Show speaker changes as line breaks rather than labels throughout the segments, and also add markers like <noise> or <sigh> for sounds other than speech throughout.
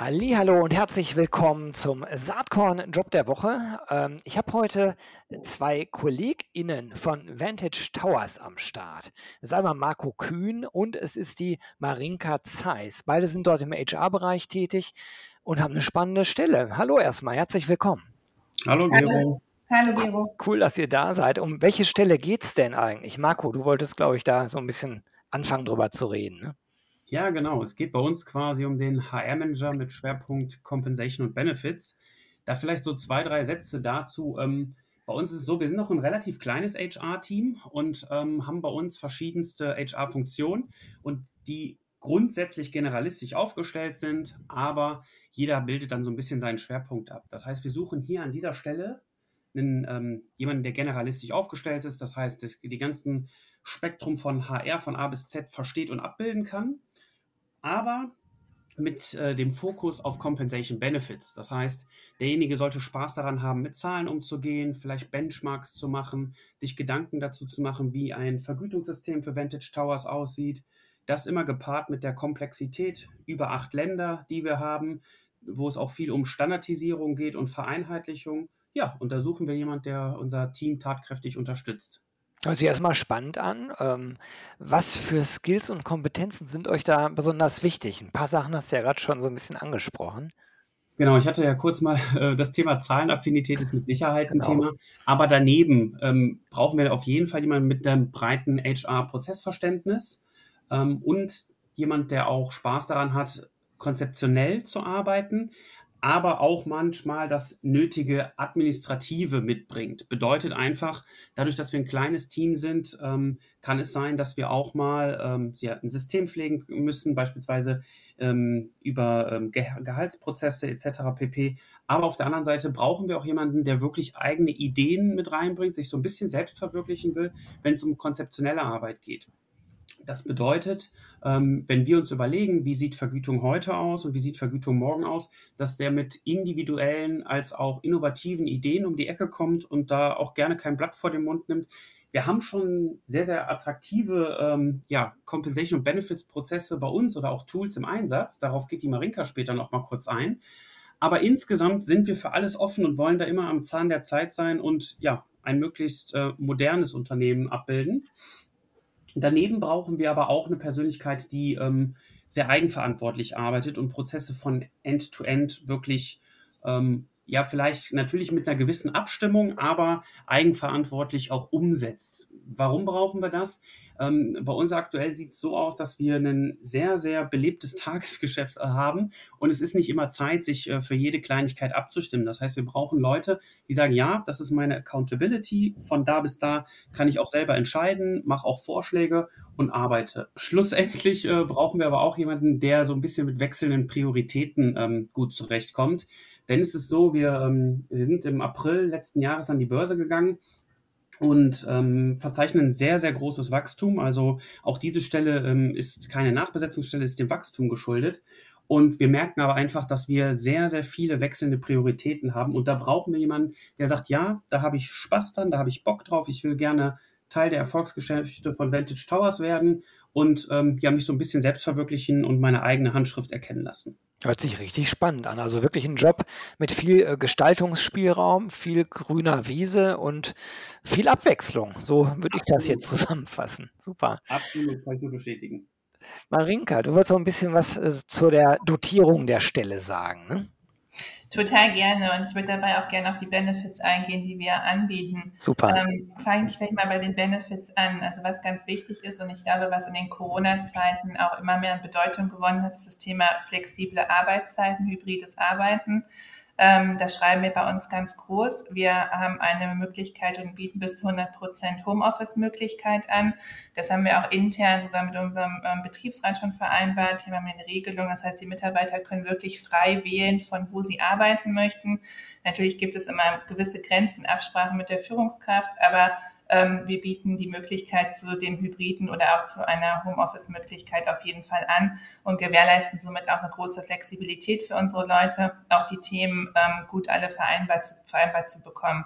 Hallo und herzlich willkommen zum Saatkorn Job der Woche. Ähm, ich habe heute zwei KollegInnen von Vantage Towers am Start. Das ist einmal Marco Kühn und es ist die Marinka Zeiss. Beide sind dort im HR-Bereich tätig und haben eine spannende Stelle. Hallo erstmal, herzlich willkommen.
Hallo Gero.
Hallo Gero. Cool, dass ihr da seid. Um welche Stelle geht es denn eigentlich? Marco, du wolltest, glaube ich, da so ein bisschen anfangen drüber zu reden. Ne?
Ja, genau. Es geht bei uns quasi um den HR-Manager mit Schwerpunkt Compensation und Benefits. Da vielleicht so zwei, drei Sätze dazu. Ähm, bei uns ist es so, wir sind noch ein relativ kleines HR-Team und ähm, haben bei uns verschiedenste HR-Funktionen und die grundsätzlich generalistisch aufgestellt sind, aber jeder bildet dann so ein bisschen seinen Schwerpunkt ab. Das heißt, wir suchen hier an dieser Stelle einen, ähm, jemanden, der generalistisch aufgestellt ist, das heißt, das, die ganzen Spektrum von HR von A bis Z versteht und abbilden kann aber mit äh, dem Fokus auf Compensation Benefits. Das heißt, derjenige sollte Spaß daran haben, mit Zahlen umzugehen, vielleicht Benchmarks zu machen, sich Gedanken dazu zu machen, wie ein Vergütungssystem für Vantage Towers aussieht. Das immer gepaart mit der Komplexität über acht Länder, die wir haben, wo es auch viel um Standardisierung geht und Vereinheitlichung. Ja, und da suchen wir jemanden, der unser Team tatkräftig unterstützt.
Hört sich erstmal spannend an. Ähm, was für Skills und Kompetenzen sind euch da besonders wichtig? Ein paar Sachen hast du ja gerade schon so ein bisschen angesprochen.
Genau, ich hatte ja kurz mal <laughs> äh, das Thema Zahlenaffinität ist mit Sicherheit ein genau. Thema. Aber daneben ähm, brauchen wir auf jeden Fall jemanden mit einem breiten HR-Prozessverständnis ähm, und jemand, der auch Spaß daran hat, konzeptionell zu arbeiten, aber auch manchmal das nötige Administrative mitbringt. Bedeutet einfach, dadurch, dass wir ein kleines Team sind, ähm, kann es sein, dass wir auch mal ähm, ja, ein System pflegen müssen, beispielsweise ähm, über ähm, Ge Gehaltsprozesse etc. pp. Aber auf der anderen Seite brauchen wir auch jemanden, der wirklich eigene Ideen mit reinbringt, sich so ein bisschen selbst verwirklichen will, wenn es um konzeptionelle Arbeit geht. Das bedeutet, ähm, wenn wir uns überlegen, wie sieht Vergütung heute aus und wie sieht Vergütung morgen aus, dass der mit individuellen als auch innovativen Ideen um die Ecke kommt und da auch gerne kein Blatt vor den Mund nimmt. Wir haben schon sehr, sehr attraktive ähm, ja, Compensation und Benefits Prozesse bei uns oder auch Tools im Einsatz. Darauf geht die Marinka später noch mal kurz ein. Aber insgesamt sind wir für alles offen und wollen da immer am Zahn der Zeit sein und ja, ein möglichst äh, modernes Unternehmen abbilden. Daneben brauchen wir aber auch eine Persönlichkeit, die ähm, sehr eigenverantwortlich arbeitet und Prozesse von End-to-End -End wirklich, ähm, ja, vielleicht natürlich mit einer gewissen Abstimmung, aber eigenverantwortlich auch umsetzt. Warum brauchen wir das? Ähm, bei uns aktuell sieht es so aus, dass wir ein sehr, sehr belebtes <laughs> Tagesgeschäft äh, haben und es ist nicht immer Zeit, sich äh, für jede Kleinigkeit abzustimmen. Das heißt, wir brauchen Leute, die sagen, ja, das ist meine Accountability, von da bis da kann ich auch selber entscheiden, mache auch Vorschläge und arbeite. Schlussendlich äh, brauchen wir aber auch jemanden, der so ein bisschen mit wechselnden Prioritäten ähm, gut zurechtkommt. Denn es ist so, wir, ähm, wir sind im April letzten Jahres an die Börse gegangen und ähm, verzeichnen sehr, sehr großes Wachstum. Also auch diese Stelle ähm, ist keine Nachbesetzungsstelle, ist dem Wachstum geschuldet. Und wir merken aber einfach, dass wir sehr, sehr viele wechselnde Prioritäten haben. Und da brauchen wir jemanden, der sagt, ja, da habe ich Spaß dran, da habe ich Bock drauf, ich will gerne Teil der Erfolgsgeschichte von Vantage Towers werden und ähm, ja, mich so ein bisschen selbst verwirklichen und meine eigene Handschrift erkennen lassen.
Hört sich richtig spannend an. Also wirklich ein Job mit viel äh, Gestaltungsspielraum, viel grüner Wiese und viel Abwechslung. So würde ich das jetzt zusammenfassen. Super.
Absolut, kann ich so bestätigen.
Marinka, du wolltest auch ein bisschen was äh, zu der Dotierung der Stelle sagen. Ne?
Total gerne und ich würde dabei auch gerne auf die Benefits eingehen, die wir anbieten.
Super.
Ähm, Fange ich vielleicht mal bei den Benefits an. Also was ganz wichtig ist und ich glaube, was in den Corona-Zeiten auch immer mehr an Bedeutung gewonnen hat, ist das Thema flexible Arbeitszeiten, hybrides Arbeiten. Ähm, das schreiben wir bei uns ganz groß. Wir haben eine Möglichkeit und bieten bis zu 100 Prozent Homeoffice-Möglichkeit an. Das haben wir auch intern sogar mit unserem ähm, Betriebsrat schon vereinbart. Hier haben wir eine Regelung. Das heißt, die Mitarbeiter können wirklich frei wählen, von wo sie arbeiten möchten. Natürlich gibt es immer gewisse Grenzen, Absprachen mit der Führungskraft, aber wir bieten die Möglichkeit zu dem Hybriden oder auch zu einer Homeoffice-Möglichkeit auf jeden Fall an und gewährleisten somit auch eine große Flexibilität für unsere Leute, auch die Themen ähm, gut alle vereinbart zu, vereinbart zu bekommen.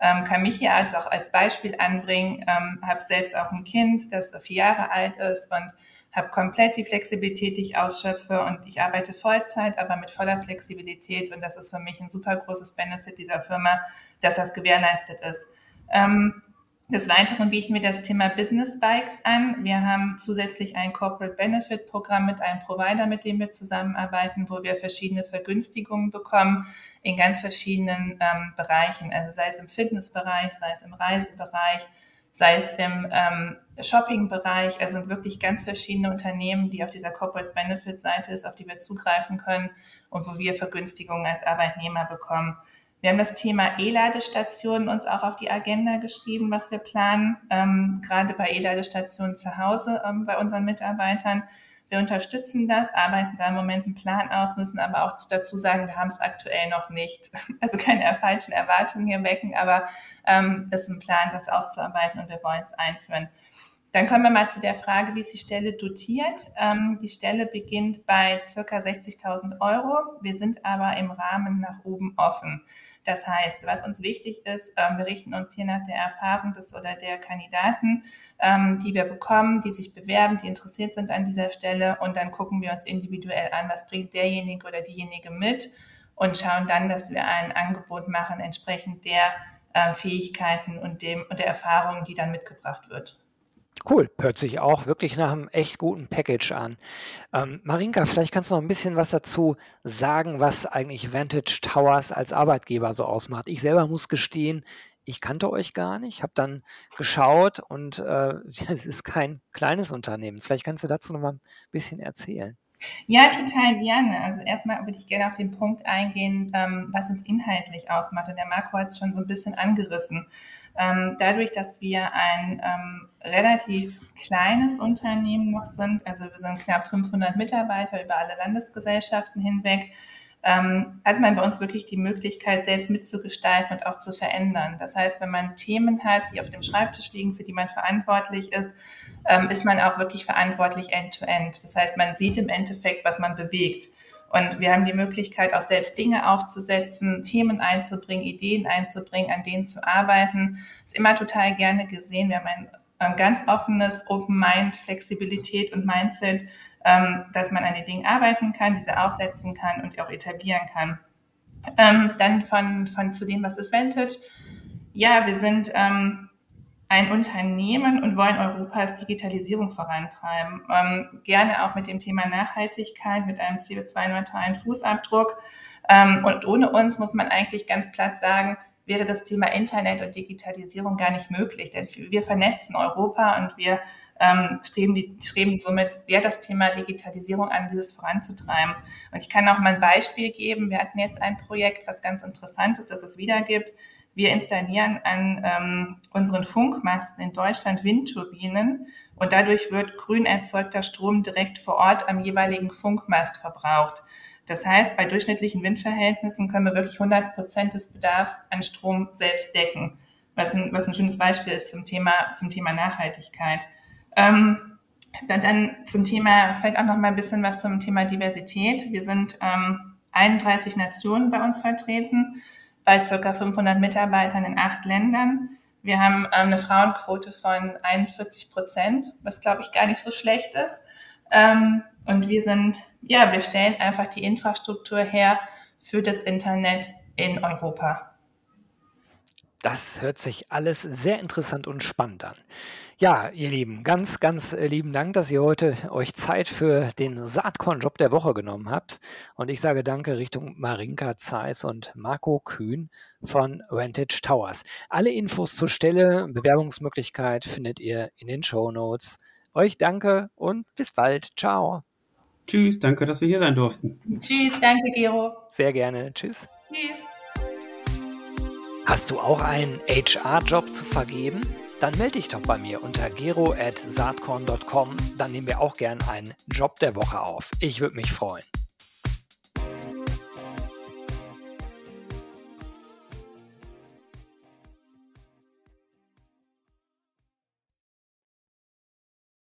Ähm, kann mich hier als auch als Beispiel anbringen, ähm, habe selbst auch ein Kind, das vier Jahre alt ist und habe komplett die Flexibilität, die ich ausschöpfe und ich arbeite Vollzeit, aber mit voller Flexibilität und das ist für mich ein super großes Benefit dieser Firma, dass das gewährleistet ist. Ähm, des Weiteren bieten wir das Thema Business Bikes an. Wir haben zusätzlich ein Corporate Benefit Programm mit einem Provider, mit dem wir zusammenarbeiten, wo wir verschiedene Vergünstigungen bekommen in ganz verschiedenen ähm, Bereichen. Also sei es im Fitnessbereich, sei es im Reisebereich, sei es im ähm, Shopping-Bereich. Also wirklich ganz verschiedene Unternehmen, die auf dieser Corporate Benefit Seite ist, auf die wir zugreifen können und wo wir Vergünstigungen als Arbeitnehmer bekommen. Wir haben das Thema E-Ladestationen uns auch auf die Agenda geschrieben, was wir planen, ähm, gerade bei E-Ladestationen zu Hause ähm, bei unseren Mitarbeitern. Wir unterstützen das, arbeiten da im Moment einen Plan aus, müssen aber auch dazu sagen, wir haben es aktuell noch nicht. <laughs> Also keine falschen Erwartungen hier wecken, aber ähm, ist ein Plan, das auszuarbeiten und wir wollen es einführen. Dann kommen wir mal zu der Frage, wie ist die Stelle dotiert? Ähm, die Stelle beginnt bei circa 60.000 Euro. Wir sind aber im Rahmen nach oben offen. Das heißt, was uns wichtig ist, ähm, wir richten uns hier nach der Erfahrung des oder der Kandidaten, ähm, die wir bekommen, die sich bewerben, die interessiert sind an dieser Stelle und dann gucken wir uns individuell an, was bringt derjenige oder diejenige mit und schauen dann, dass wir ein Angebot machen entsprechend der äh, Fähigkeiten und dem und der Erfahrung, die dann mitgebracht wird.
Cool, hört sich auch wirklich nach einem echt guten Package an. Ähm, Marinka, vielleicht kannst du noch ein bisschen was dazu sagen, was eigentlich Vantage Towers als Arbeitgeber so ausmacht. Ich selber muss gestehen, ich kannte euch gar nicht, habe dann geschaut und äh, <laughs> es ist kein kleines Unternehmen. Vielleicht kannst du dazu noch mal ein bisschen erzählen.
Ja, total gerne. Also erstmal würde ich gerne auf den Punkt eingehen, ähm, was uns inhaltlich ausmacht. Und der Marco hat es schon so ein bisschen angerissen. Ähm, dadurch, dass wir ein ähm, relativ kleines Unternehmen noch sind, also wir sind knapp 500 Mitarbeiter über alle Landesgesellschaften hinweg, ähm, hat man bei uns wirklich die Möglichkeit, selbst mitzugestalten und auch zu verändern. Das heißt, wenn man Themen hat, die auf dem Schreibtisch liegen, für die man verantwortlich ist, ähm, ist man auch wirklich verantwortlich end-to-end. -end. Das heißt, man sieht im Endeffekt, was man bewegt. Und wir haben die Möglichkeit, auch selbst Dinge aufzusetzen, Themen einzubringen, Ideen einzubringen, an denen zu arbeiten. Ist immer total gerne gesehen. Wir haben ein, ein ganz offenes Open Mind, Flexibilität und Mindset, ähm, dass man an den Dingen arbeiten kann, diese aufsetzen kann und auch etablieren kann. Ähm, dann von, von zu dem, was ist Vantage? Ja, wir sind ähm, ein Unternehmen und wollen Europas Digitalisierung vorantreiben. Ähm, gerne auch mit dem Thema Nachhaltigkeit, mit einem CO2-neutralen Fußabdruck. Ähm, und ohne uns muss man eigentlich ganz platt sagen, wäre das Thema Internet und Digitalisierung gar nicht möglich. Denn wir vernetzen Europa und wir ähm, streben, die, streben somit ja, das Thema Digitalisierung an, dieses voranzutreiben. Und ich kann auch mal ein Beispiel geben. Wir hatten jetzt ein Projekt, was ganz interessant ist, dass es wieder gibt. Wir installieren an ähm, unseren Funkmasten in Deutschland Windturbinen und dadurch wird grün erzeugter Strom direkt vor Ort am jeweiligen Funkmast verbraucht. Das heißt, bei durchschnittlichen Windverhältnissen können wir wirklich 100 Prozent des Bedarfs an Strom selbst decken, was ein, was ein schönes Beispiel ist zum Thema, zum Thema Nachhaltigkeit. Ähm, dann zum Thema, vielleicht auch noch mal ein bisschen was zum Thema Diversität. Wir sind ähm, 31 Nationen bei uns vertreten bei ca. 500 Mitarbeitern in acht Ländern. Wir haben ähm, eine Frauenquote von 41 Prozent, was glaube ich gar nicht so schlecht ist. Ähm, und wir sind, ja, wir stellen einfach die Infrastruktur her für das Internet in Europa.
Das hört sich alles sehr interessant und spannend an. Ja, ihr Lieben, ganz, ganz äh, lieben Dank, dass ihr heute euch Zeit für den Saatkorn-Job der Woche genommen habt. Und ich sage Danke Richtung Marinka Zeiss und Marco Kühn von Vantage Towers. Alle Infos zur Stelle, Bewerbungsmöglichkeit findet ihr in den Show Notes. Euch danke und bis bald. Ciao.
Tschüss, danke, dass wir hier sein durften.
Tschüss, danke, Gero.
Sehr gerne. Tschüss. Tschüss. Hast du auch einen HR-Job zu vergeben? Dann melde dich doch bei mir unter gero.saatkorn.com. Dann nehmen wir auch gern einen Job der Woche auf. Ich würde mich freuen.